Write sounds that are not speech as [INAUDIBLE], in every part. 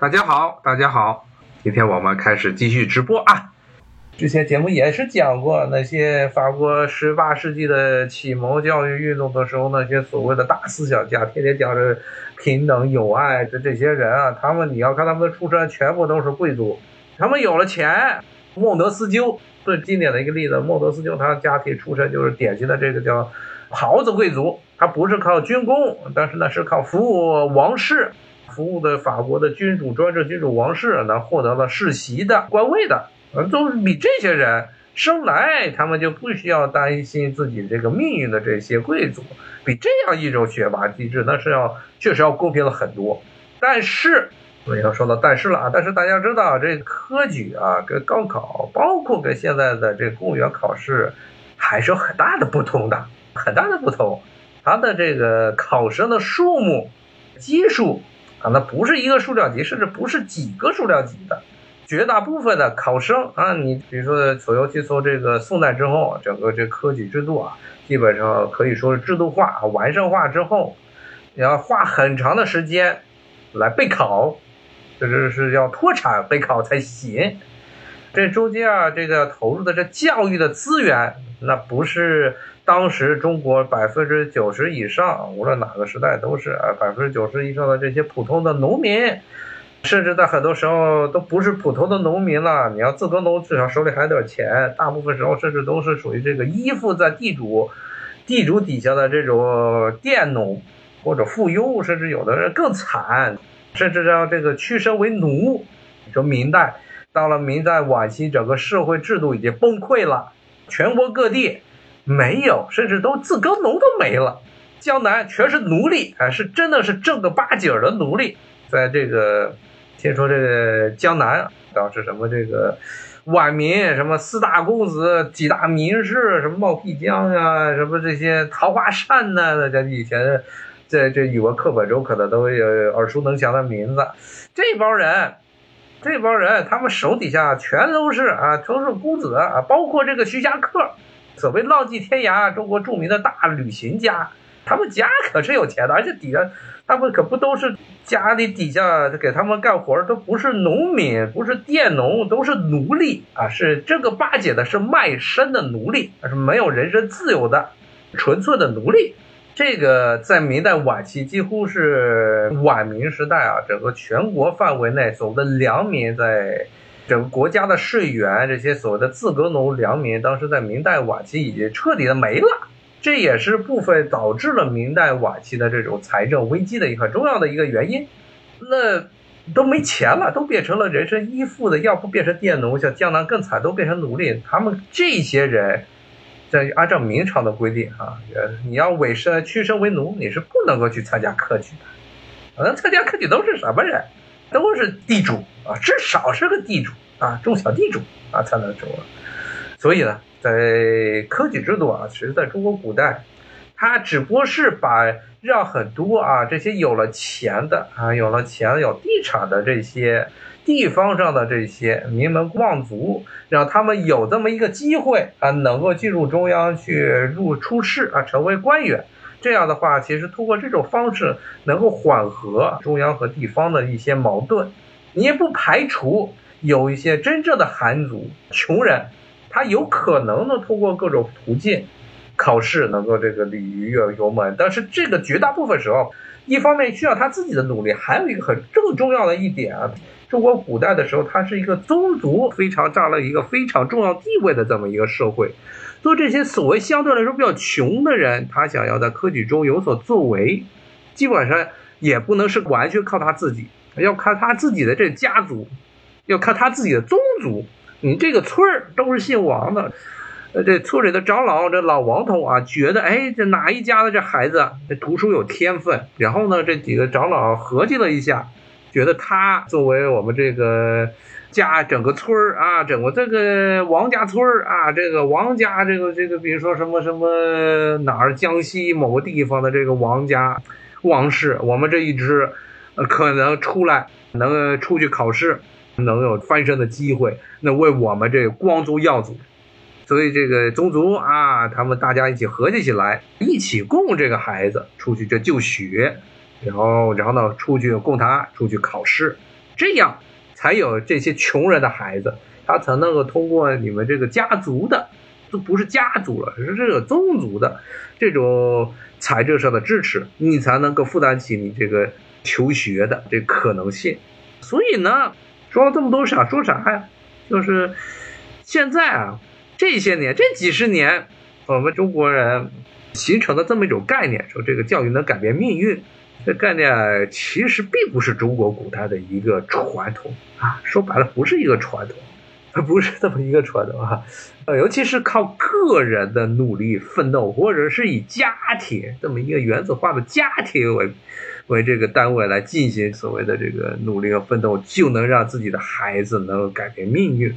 大家好，大家好，今天我们开始继续直播啊。之前节目也是讲过那些法国十八世纪的启蒙教育运动的时候，那些所谓的大思想家，天天讲着平等友爱的这些人啊，他们你要看他们的出身，全部都是贵族，他们有了钱。孟德斯鸠最经典的一个例子，孟德斯鸠他家庭出身就是典型的这个叫袍子贵族，他不是靠军功，但是呢是靠服务王室。服务的法国的君主专制君主王室，那获得了世袭的官位的，都是比这些人生来他们就不需要担心自己这个命运的这些贵族，比这样一种选拔机制，那是要确实要公平了很多。但是，我要说到但是了啊，但是大家知道，这科举啊，跟高考，包括跟现在的这公务员考试，还是有很大的不同的，很大的不同。它的这个考生的数目基数。啊，那不是一个数量级，甚至不是几个数量级的，绝大部分的考生啊，你比如说，左右去从这个宋代之后，整个这科举制度啊，基本上可以说是制度化、完善化之后，你要花很长的时间来备考，这是是要脱产备考才行。这中间啊，这个投入的这教育的资源，那不是。当时中国百分之九十以上，无论哪个时代都是啊，百分之九十以上的这些普通的农民，甚至在很多时候都不是普通的农民了。你要自耕农，至少手里还有点钱。大部分时候甚至都是属于这个依附在地主、地主底下的这种佃农或者富庸，甚至有的人更惨，甚至让这个屈身为奴。你说明代到了明代晚期，整个社会制度已经崩溃了，全国各地。没有，甚至都自耕农都没了，江南全是奴隶啊，是真的是正儿八经的奴隶。在这个听说这个江南当时什么这个晚民什么四大公子几大名士什么冒辟疆啊，什么这些桃花扇呐，这以前在这语文课本中可能都有耳熟能详的名字。这帮人，这帮人他们手底下全都是啊，都是公子啊，包括这个徐霞客。所谓浪迹天涯，中国著名的大旅行家，他们家可是有钱的，而且底下他们可不都是家里底下给他们干活都不是农民，不是佃农，都是奴隶啊，是这个巴结的，是卖身的奴隶，是没有人身自由的，纯粹的奴隶。这个在明代晚期，几乎是晚明时代啊，整个全国范围内所谓的良民在。整个国家的税源，这些所谓的自耕农良民，当时在明代晚期已经彻底的没了，这也是部分导致了明代晚期的这种财政危机的一个重要的一个原因。那都没钱了，都变成了人身依附的，要不变成佃农，像江南更惨，都变成奴隶。他们这些人，在按照明朝的规定啊，你要委身屈身为奴，你是不能够去参加科举的。能参加科举都是什么人？都是地主啊，至少是个地主啊，中小地主啊才能中。所以呢，在科举制度啊，其实在中国古代，它只不过是把让很多啊这些有了钱的啊，有了钱有地产的这些地方上的这些名门望族，让他们有这么一个机会啊，能够进入中央去入出仕啊，成为官员。这样的话，其实通过这种方式能够缓和中央和地方的一些矛盾。你也不排除有一些真正的寒族穷人，他有可能呢通过各种途径考试能够这个鲤鱼跃龙门。但是这个绝大部分时候，一方面需要他自己的努力，还有一个很更重要的一点啊，中国古代的时候，它是一个宗族非常占了一个非常重要地位的这么一个社会。做这些所谓相对来说比较穷的人，他想要在科举中有所作为，基本上也不能是完全靠他自己，要看他自己的这家族，要看他自己的宗族。你这个村儿都是姓王的，呃，这村里的长老，这老王头啊，觉得哎，这哪一家的这孩子这读书有天分，然后呢，这几个长老合计了一下，觉得他作为我们这个。家整个村儿啊，整个这个王家村儿啊，这个王家这个这个，比如说什么什么哪儿江西某个地方的这个王家王氏，我们这一支可能出来能出去考试，能有翻身的机会，那为我们这光宗耀祖。所以这个宗族啊，他们大家一起合计起来，一起供这个孩子出去这就学，然后然后呢出去供他出去考试。这样才有这些穷人的孩子，他才能够通过你们这个家族的，都不是家族了，是这个宗族的这种财政上的支持，你才能够负担起你这个求学的这可能性。所以呢，说了这么多，想说啥呀？就是现在啊，这些年这几十年，我们中国人形成的这么一种概念，说这个教育能改变命运。这概念其实并不是中国古代的一个传统啊，说白了不是一个传统，它不是这么一个传统啊，呃，尤其是靠个人的努力奋斗，或者是以家庭这么一个原子化的家庭为为这个单位来进行所谓的这个努力和奋斗，就能让自己的孩子能够改变命运。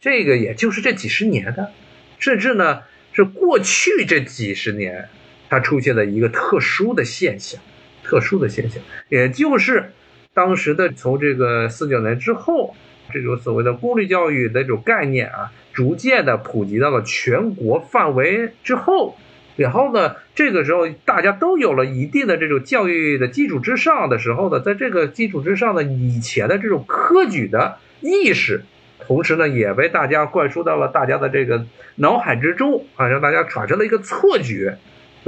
这个也就是这几十年的，甚至呢是过去这几十年它出现的一个特殊的现象。特殊的现象，也就是当时的从这个四九年之后，这种所谓的公立教育的这种概念啊，逐渐的普及到了全国范围之后，然后呢，这个时候大家都有了一定的这种教育的基础之上的时候呢，在这个基础之上的以前的这种科举的意识，同时呢，也被大家灌输到了大家的这个脑海之中啊，让大家产生了一个错觉。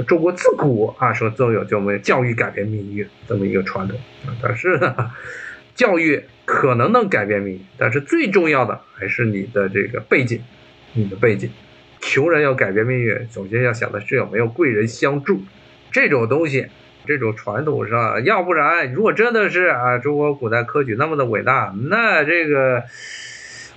中国自古啊，说都有这么教育改变命运这么一个传统啊，但是呢，[LAUGHS] 教育可能能改变命运，但是最重要的还是你的这个背景，你的背景。穷人要改变命运，首先要想的是有没有贵人相助，这种东西，这种传统上，要不然如果真的是啊，中国古代科举那么的伟大，那这个，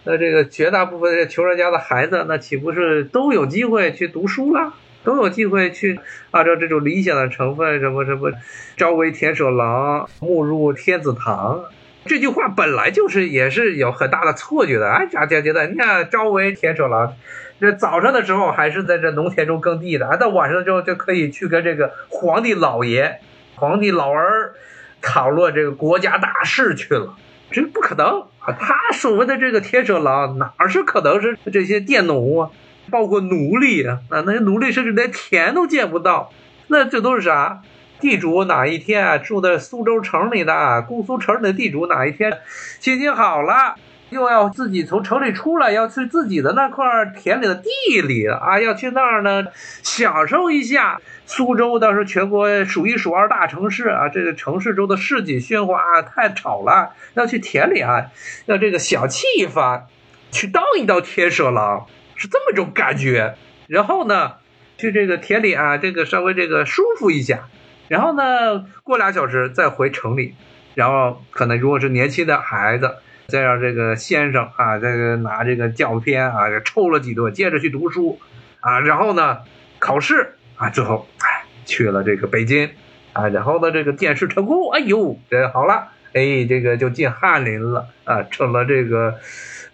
那这个绝大部分的穷人家的孩子，那岂不是都有机会去读书了？都有机会去按照这种理想的成分，什么什么，朝为田舍郎，暮入天子堂。这句话本来就是也是有很大的错觉的。哎，家家觉得，你看朝为田舍郎，这早上的时候还是在这农田中耕地的，啊，到晚上之后就可以去跟这个皇帝老爷、皇帝老儿讨论这个国家大事去了。这不可能啊！他所谓的这个田舍郎，哪是可能是这些佃农啊？包括奴隶啊，那些奴隶甚至连田都见不到，那这都是啥？地主哪一天啊，住在苏州城里的姑苏城里的地主哪一天心情好了，又要自己从城里出来，要去自己的那块田里的地里啊，要去那儿呢，享受一下。苏州当时全国数一数二大城市啊，这个城市中的市井喧哗太吵了，要去田里啊，要这个小气一番，去当一当田舍郎。是这么种感觉，然后呢，去这个田里啊，这个稍微这个舒服一下，然后呢，过俩小时再回城里，然后可能如果是年轻的孩子，再让这个先生啊，这个拿这个教鞭啊，抽了几顿，接着去读书，啊，然后呢，考试啊，最后哎去了这个北京，啊，然后呢，这个殿试成功，哎呦，这好了，哎，这个就进翰林了，啊，成了这个。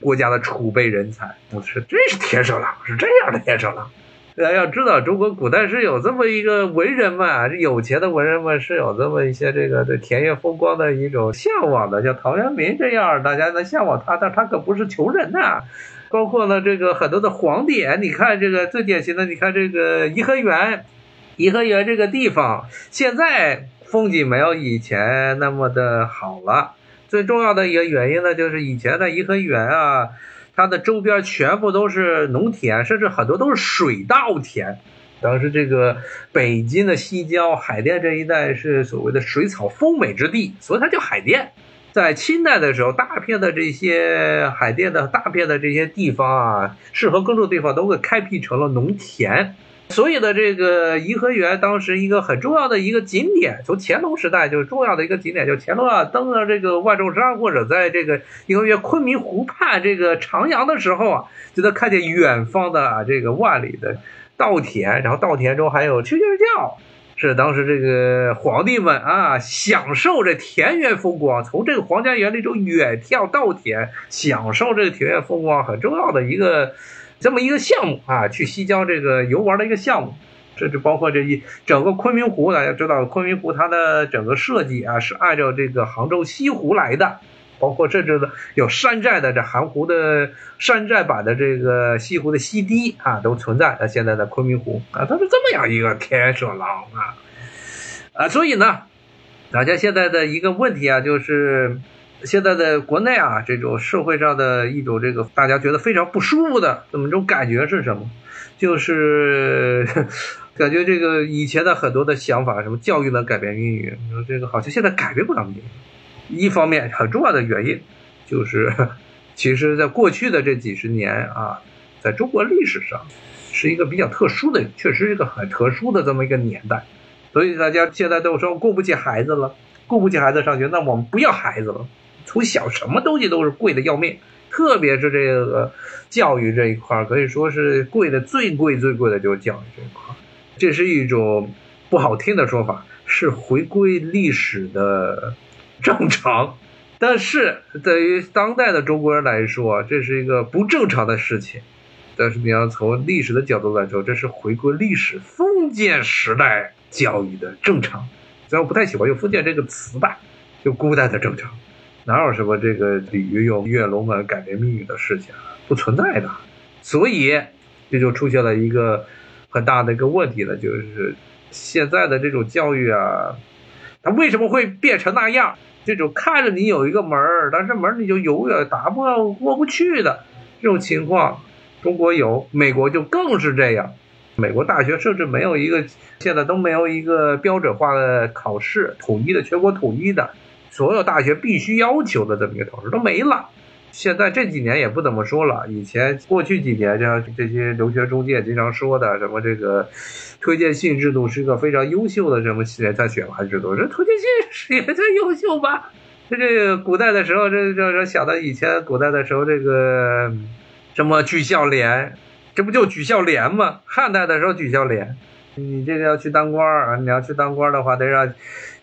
国家的储备人才，我是这是田舍郎，是这样的田舍郎。大家要知道，中国古代是有这么一个文人们，这有钱的文人们是有这么一些这个对田园风光的一种向往的，像陶渊明这样，大家能向往他，但他可不是穷人呐。包括呢，这个很多的皇帝，你看这个最典型的，你看这个颐和园，颐和园这个地方，现在风景没有以前那么的好了。最重要的一个原因呢，就是以前的颐和园啊，它的周边全部都是农田，甚至很多都是水稻田。当时这个北京的西郊海淀这一带是所谓的水草丰美之地，所以它叫海淀。在清代的时候，大片的这些海淀的大片的这些地方啊，适合耕种的地方都会开辟成了农田。所以呢，这个颐和园当时一个很重要的一个景点，从乾隆时代就是重要的一个景点，就乾隆啊登了这个万寿山或者在这个颐和园昆明湖畔这个徜徉的时候啊，就能看见远方的这个万里的稻田，然后稻田中还有蛐蛐叫，是当时这个皇帝们啊享受这田园风光，从这个皇家园林中远眺稻田，享受这个田园风光很重要的一个。这么一个项目啊，去西郊这个游玩的一个项目，这就包括这一整个昆明湖，大家知道昆明湖它的整个设计啊是按照这个杭州西湖来的，包括甚至的有山寨的这含湖的山寨版的这个西湖的西堤啊都存在。那现在的昆明湖啊，它是这么样一个天舍郎啊啊，所以呢，大家现在的一个问题啊就是。现在的国内啊，这种社会上的一种这个大家觉得非常不舒服的这么一种感觉是什么？就是 [LAUGHS] 感觉这个以前的很多的想法，什么教育能改变命运，说这个好像现在改变不了命运。一方面很重要的原因就是，[LAUGHS] 其实在过去的这几十年啊，在中国历史上是一个比较特殊的，确实是一个很特殊的这么一个年代，所以大家现在都说供不起孩子了，顾不起孩子上学，那我们不要孩子了。从小什么东西都是贵的要命，特别是这个教育这一块，可以说是贵的最贵最贵的就是教育这一块。这是一种不好听的说法，是回归历史的。正常，但是对于当代的中国人来说，这是一个不正常的事情。但是你要从历史的角度来说，这是回归历史封建时代教育的正常。虽然我不太喜欢用“封建”这个词吧，就古代的正常，哪有什么这个鲤鱼用跃龙门改变命运的事情？不存在的。所以这就出现了一个很大的一个问题了，就是现在的这种教育啊，它为什么会变成那样？这种看着你有一个门儿，但是门儿你就永远打不过不去的这种情况，中国有，美国就更是这样。美国大学甚至没有一个，现在都没有一个标准化的考试，统一的全国统一的，所有大学必须要求的这么一个考试都没了。现在这几年也不怎么说了，以前过去几年像这些留学中介经常说的什么这个推荐信制度是一个非常优秀的什么人才选拔制度，这推荐信也算优秀吧？这这古代的时候，这这这想到以前古代的时候，这个什么举孝廉，这不就举孝廉吗？汉代的时候举孝廉。你这个要去当官儿啊！你要去当官的话，得让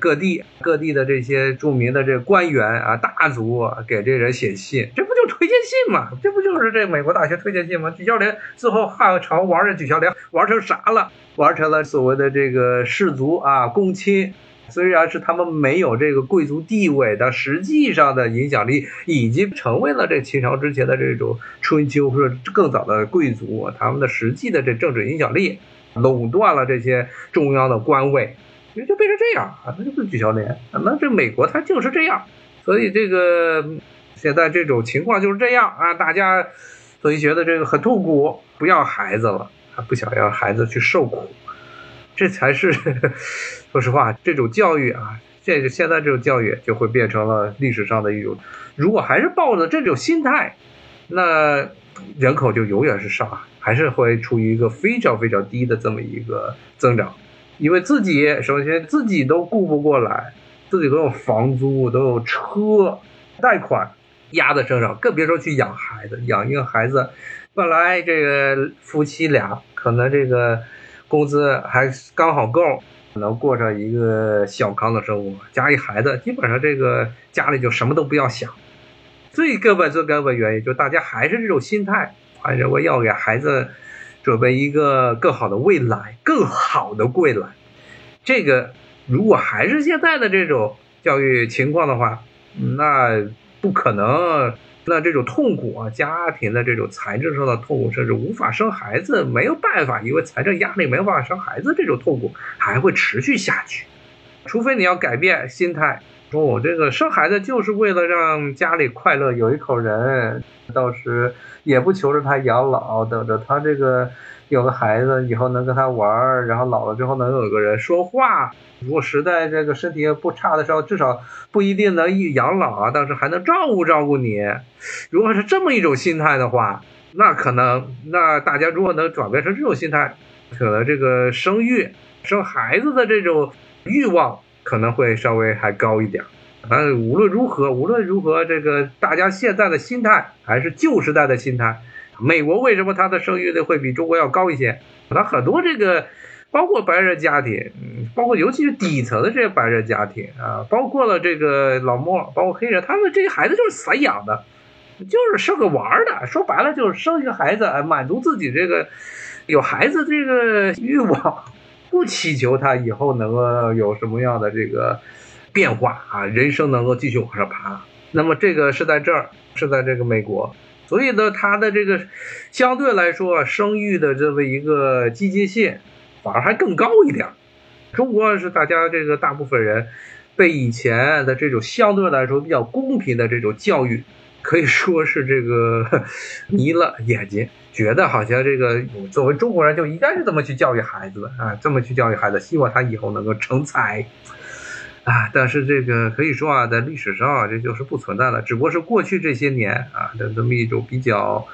各地各地的这些著名的这官员啊、大族给这人写信，这不就推荐信吗？这不就是这美国大学推荐信吗？举孝廉最后汉朝玩这举孝廉玩成啥了？玩成了所谓的这个士族啊、公卿，虽然是他们没有这个贵族地位，但实际上的影响力已经成为了这秦朝之前的这种春秋或者更早的贵族，他们的实际的这政治影响力。垄断了这些中央的官位，就就变成这样啊，那就是举孝廉。那这美国它就是这样，所以这个现在这种情况就是这样啊，大家所以觉得这个很痛苦，不要孩子了，不想要孩子去受苦，这才是说实话，这种教育啊，这个现在这种教育就会变成了历史上的一种，如果还是抱着这种心态，那人口就永远是少。还是会处于一个非常非常低的这么一个增长，因为自己首先自己都顾不过来，自己都有房租，都有车贷款压在身上，更别说去养孩子。养一个孩子，本来这个夫妻俩可能这个工资还刚好够，能过上一个小康的生活。加一孩子，基本上这个家里就什么都不要想。最根本、最根本原因，就大家还是这种心态。啊，认为要给孩子准备一个更好的未来，更好的未来。这个如果还是现在的这种教育情况的话，那不可能。那这种痛苦啊，家庭的这种财政上的痛苦，甚至无法生孩子，没有办法，因为财政压力没有办法生孩子，这种痛苦还会持续下去。除非你要改变心态，说我这个生孩子就是为了让家里快乐，有一口人，到时。也不求着他养老，等着他这个有个孩子以后能跟他玩，然后老了之后能有个人说话。如果实在这个身体不差的时候，至少不一定能一养老啊，但是还能照顾照顾你。如果是这么一种心态的话，那可能那大家如果能转变成这种心态，可能这个生育、生孩子的这种欲望可能会稍微还高一点。反正无论如何，无论如何，这个大家现在的心态还是旧时代的心态。美国为什么它的生育率会比中国要高一些？它很多这个，包括白人家庭，包括尤其是底层的这些白人家庭啊，包括了这个老莫，包括黑人，他们这些孩子就是散养的，就是生个玩的。说白了就是生一个孩子，满足自己这个有孩子这个欲望，不祈求他以后能够有什么样的这个。变化啊，人生能够继续往上爬。那么这个是在这儿，是在这个美国，所以呢，他的这个相对来说生育的这么一个积极性反而还更高一点。中国是大家这个大部分人被以前的这种相对来说比较公平的这种教育，可以说是这个 [LAUGHS] 迷了眼睛，觉得好像这个作为中国人就应该是这么去教育孩子啊，这么去教育孩子，希望他以后能够成才啊。但是这个可以说啊，在历史上啊，这就是不存在的，只不过是过去这些年啊的这么一种比较。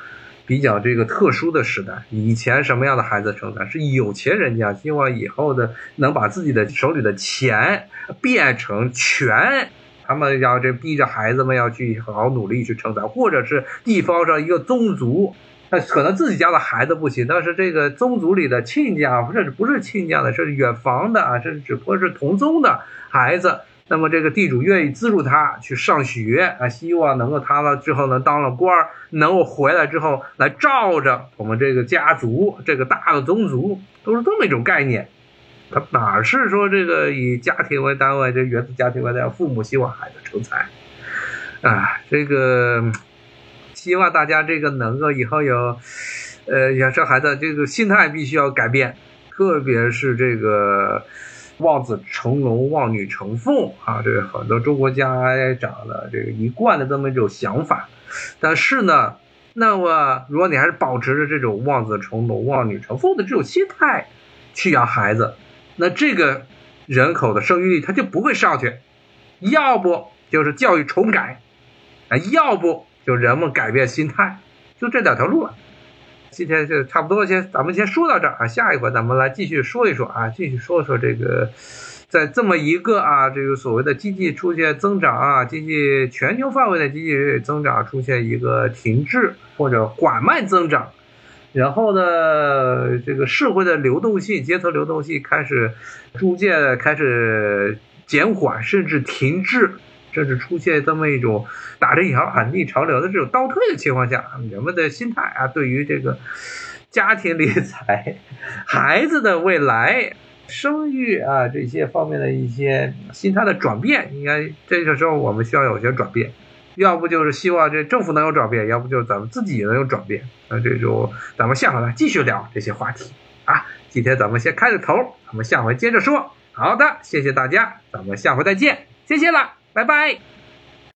比较这个特殊的时代，以前什么样的孩子成才？是有钱人家希望以后的能把自己的手里的钱变成权，他们要这逼着孩子们要去好好努力去成才，或者是地方上一个宗族，那可能自己家的孩子不行，但是这个宗族里的亲家，甚至不是亲家的，是远房的啊，甚至只不过是同宗的孩子。那么这个地主愿意资助他去上学啊，希望能够他了之后呢当了官儿，能够回来之后来罩着我们这个家族这个大的宗族，都是这么一种概念。他哪是说这个以家庭为单位，这原子家庭为单位，父母希望孩子成才啊？这个希望大家这个能够以后有，呃，养生孩子这个心态必须要改变，特别是这个。望子成龙，望女成凤啊，这个很多中国家长的这个一贯的这么一种想法。但是呢，那么如果你还是保持着这种望子成龙、望女成凤的这种心态去养孩子，那这个人口的生育率它就不会上去。要不就是教育重改，啊，要不就人们改变心态，就这两条路了。今天就差不多，先咱们先说到这儿啊，下一回咱们来继续说一说啊，继续说说这个，在这么一个啊，这个所谓的经济出现增长啊，经济全球范围的经济增长出现一个停滞或者缓慢增长，然后呢，这个社会的流动性、阶层流动性开始逐渐开始减缓，甚至停滞。甚至出现这么一种打着引号反逆潮流的这种倒退的情况下，人们的心态啊，对于这个家庭理财、[LAUGHS] 孩子的未来、生育啊这些方面的一些心态的转变，应该这个时候我们需要有些转变，要不就是希望这政府能有转变，要不就是咱们自己能有转变。那这种咱们下回来继续聊这些话题啊。今天咱们先开个头，咱们下回接着说。好的，谢谢大家，咱们下回再见，谢谢了。拜拜。